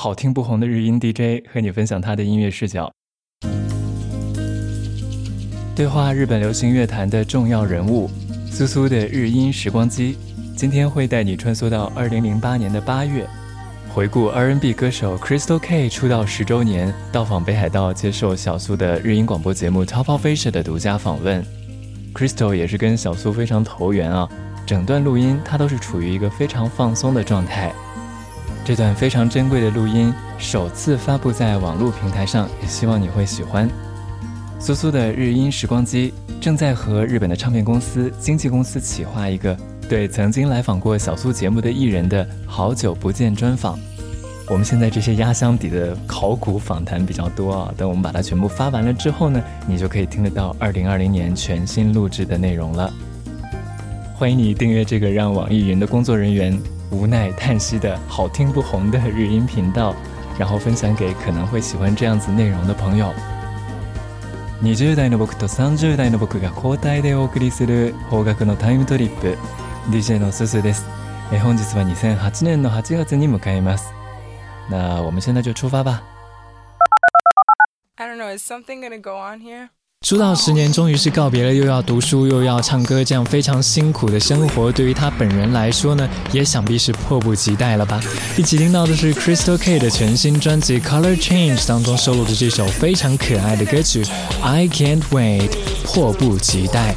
好听不红的日音 DJ 和你分享他的音乐视角，对话日本流行乐坛的重要人物。苏苏的日音时光机今天会带你穿梭到2008年的8月，回顾 R&B 歌手 Crystal K 出道十周年，到访北海道接受小苏的日音广播节目 Top of Fisher 的独家访问。Crystal 也是跟小苏非常投缘啊，整段录音他都是处于一个非常放松的状态。这段非常珍贵的录音首次发布在网络平台上，也希望你会喜欢。苏苏的日音时光机正在和日本的唱片公司、经纪公司企划一个对曾经来访过小苏节目的艺人的好久不见专访。我们现在这些压箱底的考古访谈比较多啊，等我们把它全部发完了之后呢，你就可以听得到二零二零年全新录制的内容了。欢迎你订阅这个让网易云的工作人员。无奈叹息的好听不红的日音频道，然后分享给可能会喜欢这样子内容的朋友。20代の僕と30代の僕が交代でお送りする方角のタイムトリップ DJ のすすです。え本日は2008年の8月に向かいます。那我们现在就出发吧。I don't know, is something gonna go on here? 出道十年，终于是告别了又要读书又要唱歌这样非常辛苦的生活，对于他本人来说呢，也想必是迫不及待了吧？一起听到的是 Crystal K 的全新专辑《Color Change》当中收录的这首非常可爱的歌曲《I Can't Wait》，迫不及待。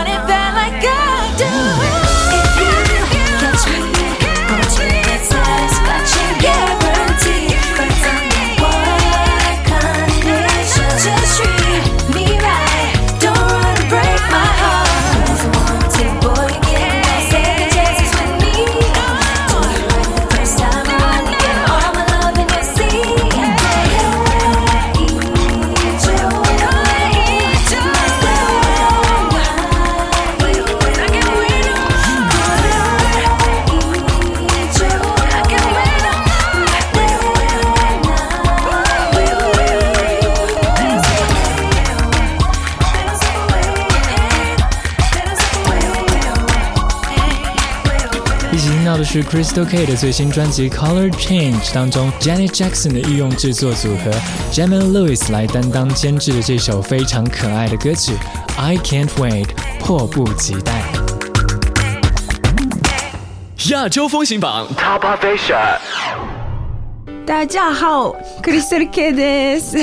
want it back. 是 Crystal K 的最新专辑《Color Change》当中，Janet Jackson 的御用制作组合 Jamal Lewis 来担当监制的这首非常可爱的歌曲《I Can't Wait》，迫不及待。亚洲风行榜 Top of Asia。大家好，Crystal K です。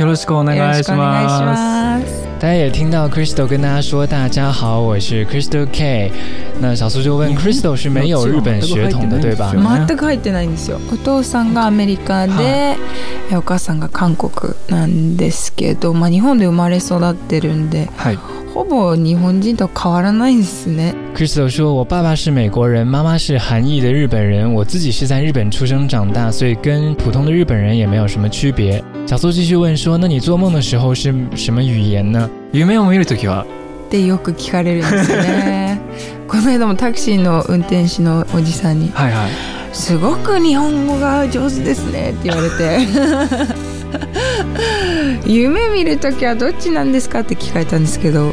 よろしくお願いします。大家也听到 Crystal 跟大家说：“大家好，我是 Crystal K。”那小苏就问：“Crystal 是没有日本血统的，对吧？”く入ってないんですよ。お父さんがアメリカで、お母さんが韓国なんですけど、まあ日本で生まれ育ってるんで、ほぼ日本人と変わらないですね。Crystal 说：“我爸爸是美国人，妈妈是韩裔的日本人，我自己是在日本出生长大，所以跟普通的日本人也没有什么区别。”小苏继续问说：“那你做梦的时候是什么语言呢？”夢を見るときはってよく聞かれるんですよね この間もタクシーの運転手のおじさんに「はいはい、すごく日本語が上手ですね」って言われて 夢見る時はどっちなんですかって聞かれたんですけど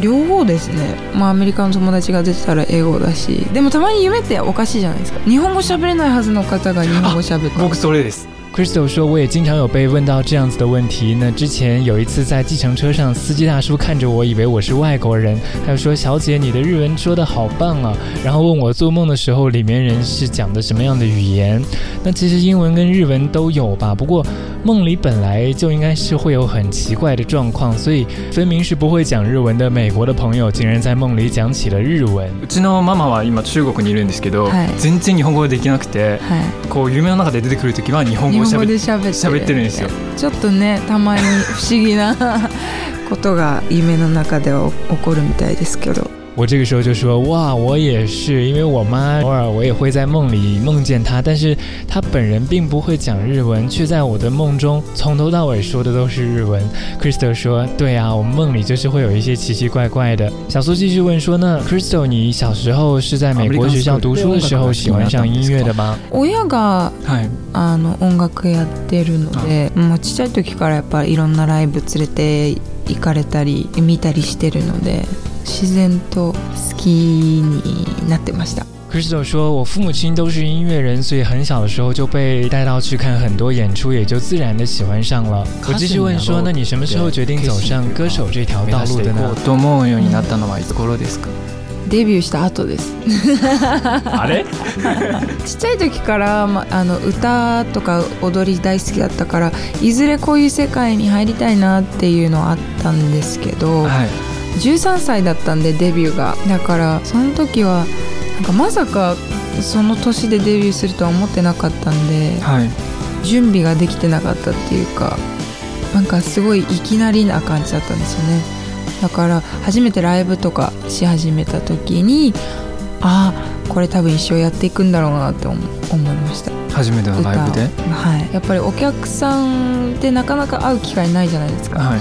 両方ですねまあアメリカの友達が出てたら英語だしでもたまに夢っておかしいじゃないですか日本語喋れないはずの方が日本語喋って僕それです Crystal 说：“我也经常有被问到这样子的问题。那之前有一次在计程车上，司机大叔看着我以为我是外国人，他就说：‘小姐，你的日文说的好棒啊！’然后问我做梦的时候里面人是讲的什么样的语言。那其实英文跟日文都有吧。不过……”梦里本来就应该是会有很奇怪的状况，所以分明是不会讲日文的美国的朋友，竟然在梦里讲起了日文。うちのママは今中国にいるんですけど、全然日本語できなくて、こう夢の中で出てくる時は日本語をしゃべってるんですよ。ちょっとねたまに不思議なことが夢の中では起こるみたいですけど我这个时候就说哇，我也是，因为我妈偶尔我也会在梦里梦见她，但是她本人并不会讲日文，却在我的梦中从头到尾说的都是日文。Crystal 说，对啊，我们梦里就是会有一些奇奇怪怪的。小苏继续问说，那 Crystal，你小时候是在美国学校读书的时候喜欢上音乐的吗？おがあの音楽やってるので、もうちっちゃい時からやっぱいろんなライブ連れて。行かれたり見たりしてるので自然と好きになってました。Crystal 说：“我父母亲都是音乐人，所以很小的时候就被带到去看很多演出，也就自然的喜欢上了。”我继续问说：“那你什么时候决定走上歌手这条道路的呢？”どうようになったのはいつ頃ですか？デビューした後です あれ ちっちゃい時から、ま、あの歌とか踊り大好きだったからいずれこういう世界に入りたいなっていうのはあったんですけど、はい、13歳だったんでデビューがだからその時はなんかまさかその年でデビューするとは思ってなかったんで、はい、準備ができてなかったっていうかなんかすごいいきなりな感じだったんですよねだから初めてライブとかし始めた時にああこれ多分一生やっていくんだろうなって思いました初めてのライブではいやっぱりお客さんってなかなか会う機会ないじゃないですか、はい、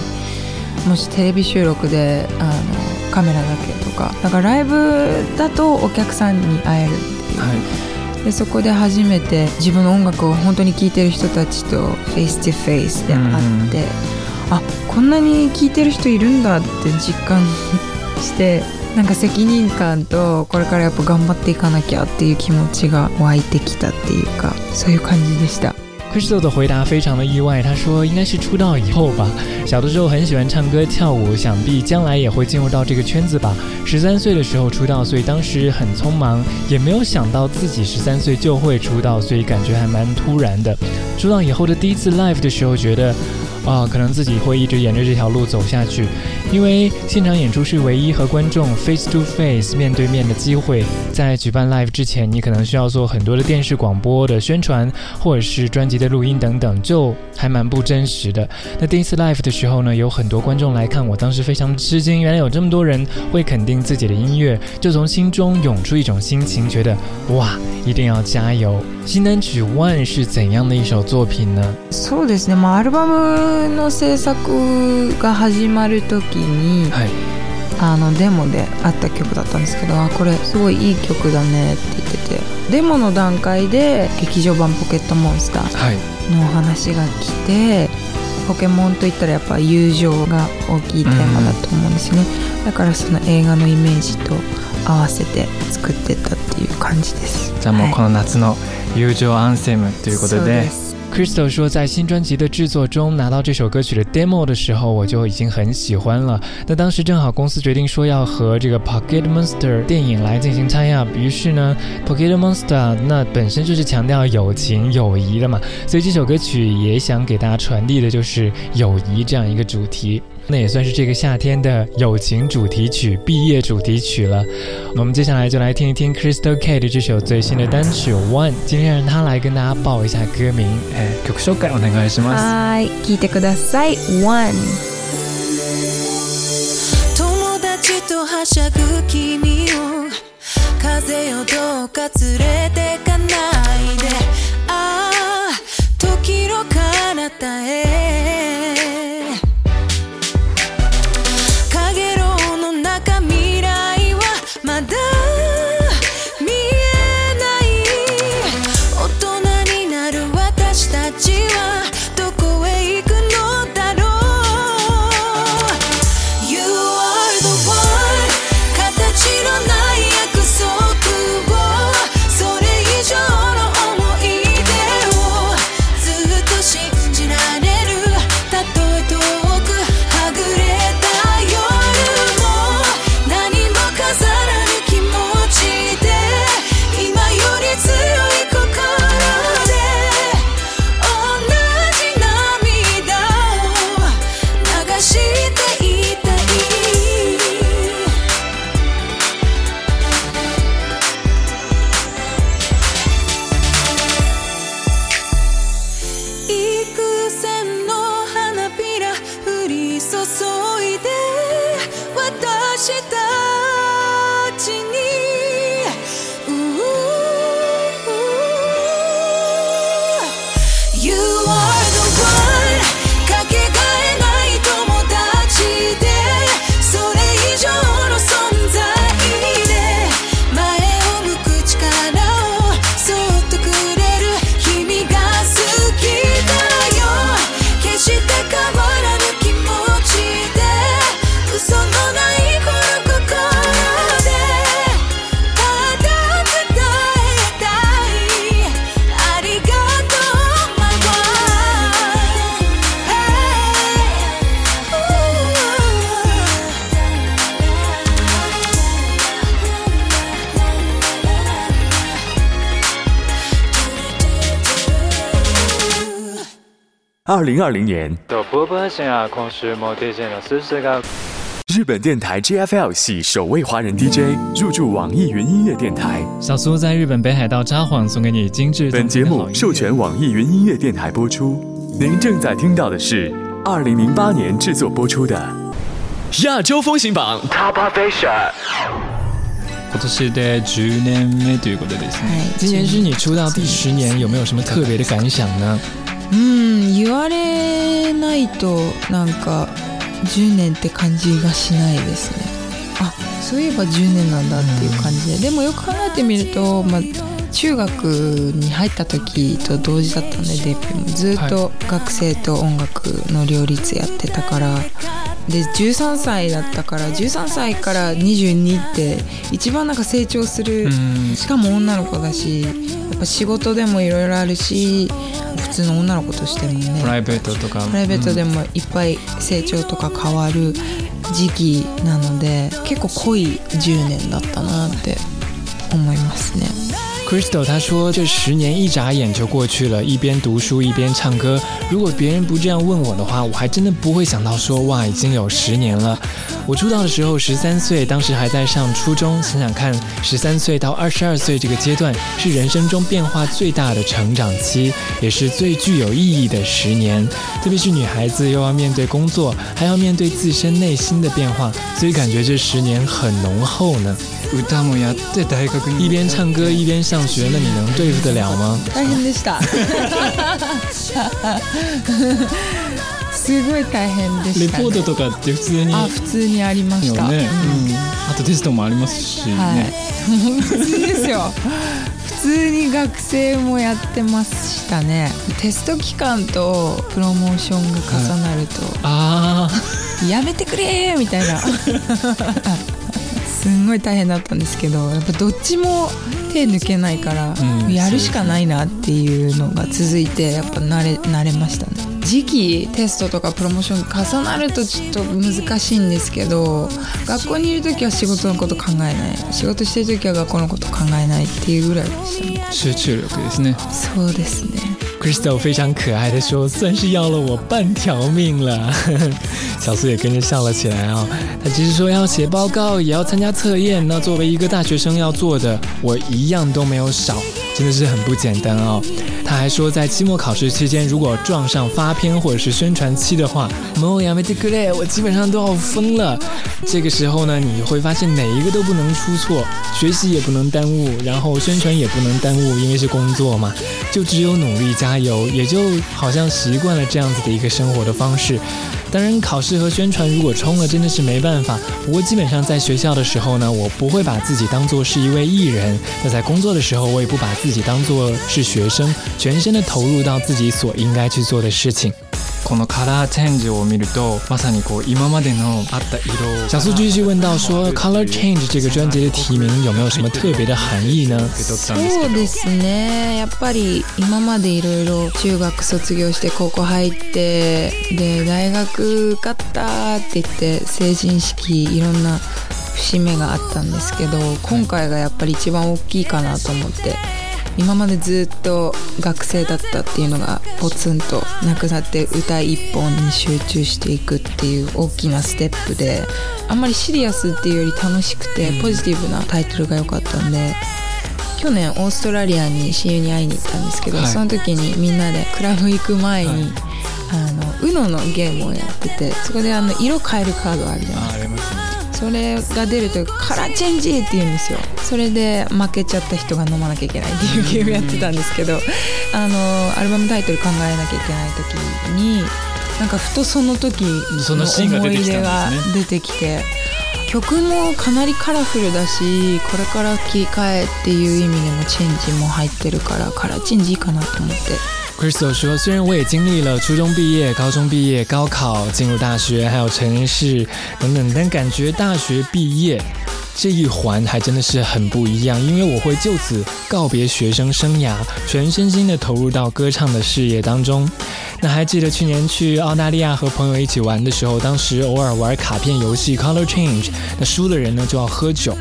もしテレビ収録であのカメラだけとかだからライブだとお客さんに会えるっていう、はいでそこで初めて自分の音楽を本当に聴いてる人たちとフェイス2フェイスで会って、あこんなに聞いてる人いるんだって実感して、なんか責任感とこれからやっぱ頑張っていかなきゃっていう気持ちが湧いてきたっていうか、そういう感じでした。Crystal 的回答非常的意外，他说应该是出道以后吧。小的时候很喜欢唱歌跳舞，想必将来也会进入到这个圈子吧。十三岁的时候出道，所以当时很匆忙，也没有想到自己十三岁就会出道，所以感觉还蛮突然的。出道以后的第一次 live 的时候，觉得。啊，可能自己会一直沿着这条路走下去。因为现场演出是唯一和观众 face to face 面对面的机会，在举办 live 之前，你可能需要做很多的电视广播的宣传，或者是专辑的录音等等，就还蛮不真实的。那第一次 live 的时候呢，有很多观众来看，我当时非常吃惊，原来有这么多人会肯定自己的音乐，就从心中涌出一种心情，觉得哇，一定要加油。新单曲 one 是怎样的一首作品呢？そうですね。まあアルバムの制作が始まるとき。に、はい、あのデモであった曲だったんですけどあこれすごいいい曲だねって言っててデモの段階で劇場版「ポケットモンスター」のお話が来て、ポケモンといったらやっぱ友情が大きいテーマだと思うんですよね、うん、だからその映画のイメージと合わせて作ってたっていう感じですじゃあもうこの夏の友情アンセムということで、はい Crystal 说，在新专辑的制作中拿到这首歌曲的 demo 的时候，我就已经很喜欢了。那当时正好公司决定说要和这个 Pocket Monster 电影来进行参 p 于是呢，Pocket Monster 那本身就是强调友情友谊的嘛，所以这首歌曲也想给大家传递的就是友谊这样一个主题。那也算是这个夏天的友情主题曲、毕业主题曲了。我们接下来就来听一听 Crystal K 的这首最新的单曲《One》。今天让他来跟大家报一下歌名。哎，曲修改我那个是什么？I きいてください。One。二零二零年，日本电台 JFL 系首位华人 DJ 入驻网易云音乐电台。小苏在日本北海道札幌送给你精致。本节目授权网易云音乐电台播出。您正在听到的是二零零八年制作播出的亚洲风行榜 Top Asia。今年是你出道第十年，有没有什么特别的感想呢？うん言われないとなんか10年って感じがしないですねあそういえば10年なんだっていう感じで、うん、でもよく考えてみると、まあ、中学に入った時と同時だったんでデビューもずっと学生と音楽の両立やってたから、はいで13歳だったから13歳から22って一番なんか成長する、しかも女の子だしやっぱ仕事でもいろいろあるし普通の女の子としてもねプライベートとかプライベートでもいっぱい成長とか変わる時期なので結構濃い10年だったなって思いますね。Crystal 他说：“这十年一眨眼就过去了，一边读书一边唱歌。如果别人不这样问我的话，我还真的不会想到说哇，已经有十年了。我出道的时候十三岁，当时还在上初中。想想看，十三岁到二十二岁这个阶段是人生中变化最大的成长期，也是最具有意义的十年。特别是女孩子，又要面对工作，还要面对自身内心的变化，所以感觉这十年很浓厚呢。一边唱歌一边上。”上学那你能对付得了吗？大変でした。すごい大変でした、ね、レポートとかって普通にあ普通にありました、ねうん、あとテストもありますし、ね、はい、普通ですよ普通に学生もやってましたねテスト期間とプロモーションが重なると、はい、ああやめてくれみたいなすんごい大変だったんですけどやっぱどっちも手抜けないから、うん、やるしかないなっていうのが続いてやっぱ慣れ慣れましたね時期テストとかプロモーション重なるとちょっと難しいんですけど学校にいる時は仕事のこと考えない仕事してる時は学校のこと考えないっていうぐらいでしたね集中力ですねそうですね Crystal 非常可爱的说：“算是要了我半条命了。”小苏也跟着笑了起来啊！他即使说要写报告，也要参加测验。那作为一个大学生要做的，我一样都没有少。真的是很不简单哦。他还说，在期末考试期间，如果撞上发片或者是宣传期的话，我基本上都要疯了。这个时候呢，你会发现哪一个都不能出错，学习也不能耽误，然后宣传也不能耽误，因为是工作嘛，就只有努力加油，也就好像习惯了这样子的一个生活的方式。当然，考试和宣传如果冲了，真的是没办法。不过，基本上在学校的时候呢，我不会把自己当做是一位艺人；，那在工作的时候，我也不把自己当做是学生，全身的投入到自己所应该去做的事情。このカラーチェンジを見るとまさにこう今までのあった色小苏继续问到说《Color Change》这个专辑的提名有没有什么特别的含義呢？そうですね。やっぱり今までいろいろ中学卒業して高校入ってで大学受かったって言って成人式いろんな節目があったんですけど今回がやっぱり一番大きいかなと思って。今までずっと学生だったっていうのがポツンとなくなって歌一本に集中していくっていう大きなステップであんまりシリアスっていうより楽しくてポジティブなタイトルが良かったんで。去年オーストラリアに親友に会いに行ったんですけど、はい、その時にみんなでクラブ行く前に、はい、あの UNO のゲームをやっててそこであの色変えるカードあるじゃないですか。それが出るとカラーチェンジって言うんですよそれで負けちゃった人が飲まなきゃいけないっていうゲームやってたんですけど、あのアルバムタイトル考えなきゃいけない時になんかふとその時の思い出が出てきて。曲もかなりカラフルだしこれから切り替えっていう意味でもチェンジも入ってるからカラーチェンジいいかなと思って Crystal 说：“虽然我也经历了初中毕业、高中毕业、高考、进入大学，还有成市等等，但感觉大学毕业这一环还真的是很不一样，因为我会就此告别学生生涯，全身心的投入到歌唱的事业当中。那还记得去年去澳大利亚和朋友一起玩的时候，当时偶尔玩卡片游戏 Color Change，那输的人呢就要喝酒。”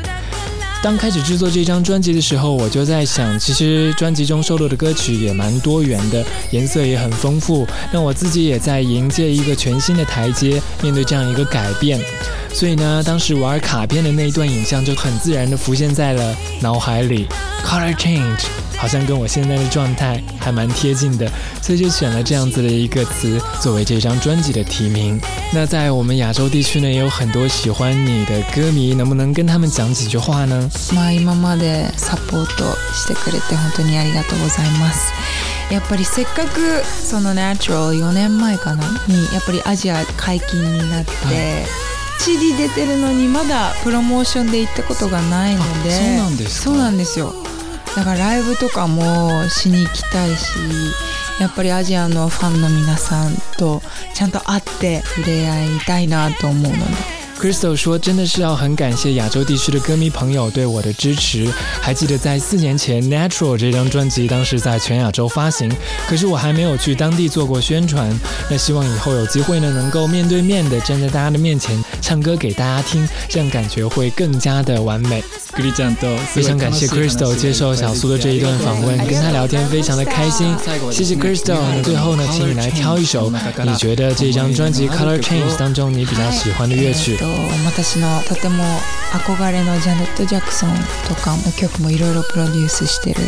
当开始制作这张专辑的时候，我就在想，其实专辑中收录的歌曲也蛮多元的，颜色也很丰富。那我自己也在迎接一个全新的台阶，面对这样一个改变。所以呢，当时玩卡片的那一段影像就很自然地浮现在了脑海里。Color change。好像跟我现在的状态还蛮贴近的，所以就选了这样子的一个词作为这张专辑的题名。那在我们亚洲地区呢，也有很多喜欢你的歌迷，能不能跟他们讲几句话呢？まあ今までサポートしてくれて本当にありがとうございます。やっぱりせっかくその4年前かなにやっぱりアジア解禁になって、出てるのにまだプロモーションで行ったことがないので、そうなんです。そうなんですよ。だからライブとかもしに行きたいしやっぱりアジアのファンの皆さんとちゃんと会って触れ合いたいなと思うので。Crystal 说：“真的是要很感谢亚洲地区的歌迷朋友对我的支持。还记得在四年前，《Natural》这张专辑当时在全亚洲发行，可是我还没有去当地做过宣传。那希望以后有机会呢，能够面对面的站在大家的面前唱歌给大家听，这样感觉会更加的完美。”非常感谢 Crystal 接受小苏的这一段访问，跟他聊天非常的开心。谢谢 Crystal。最后呢，请你来挑一首你觉得这张专辑《Color Change》当中你比较喜欢的乐曲。と私のとても憧れのジャネット・ジャクソンとかの曲もいろいろプロデュースしてる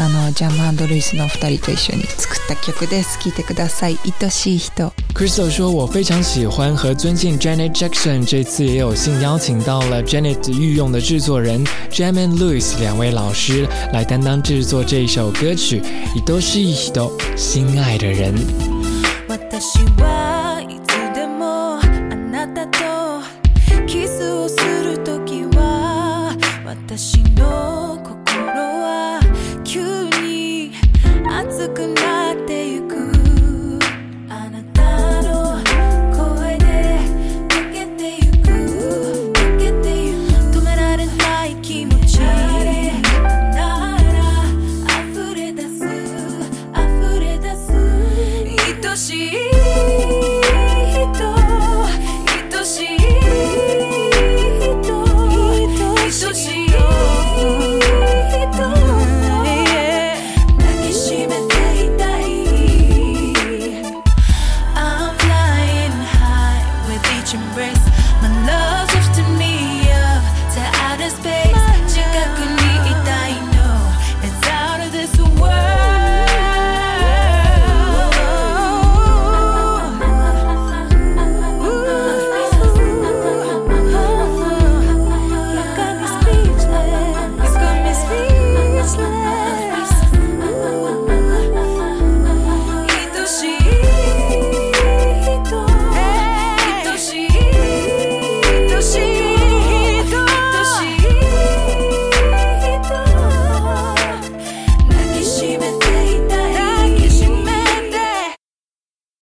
あのジャムルイスの2人と一緒に作った曲です聴いてください愛しい人 Crystal 说我非常喜欢和尊敬 Janet Jackson 这次也有幸邀请到了 Janet 御用的制作人 Jam and Lewis 两位老师来担当制作这一首歌曲愛しい人心爱的人私は私の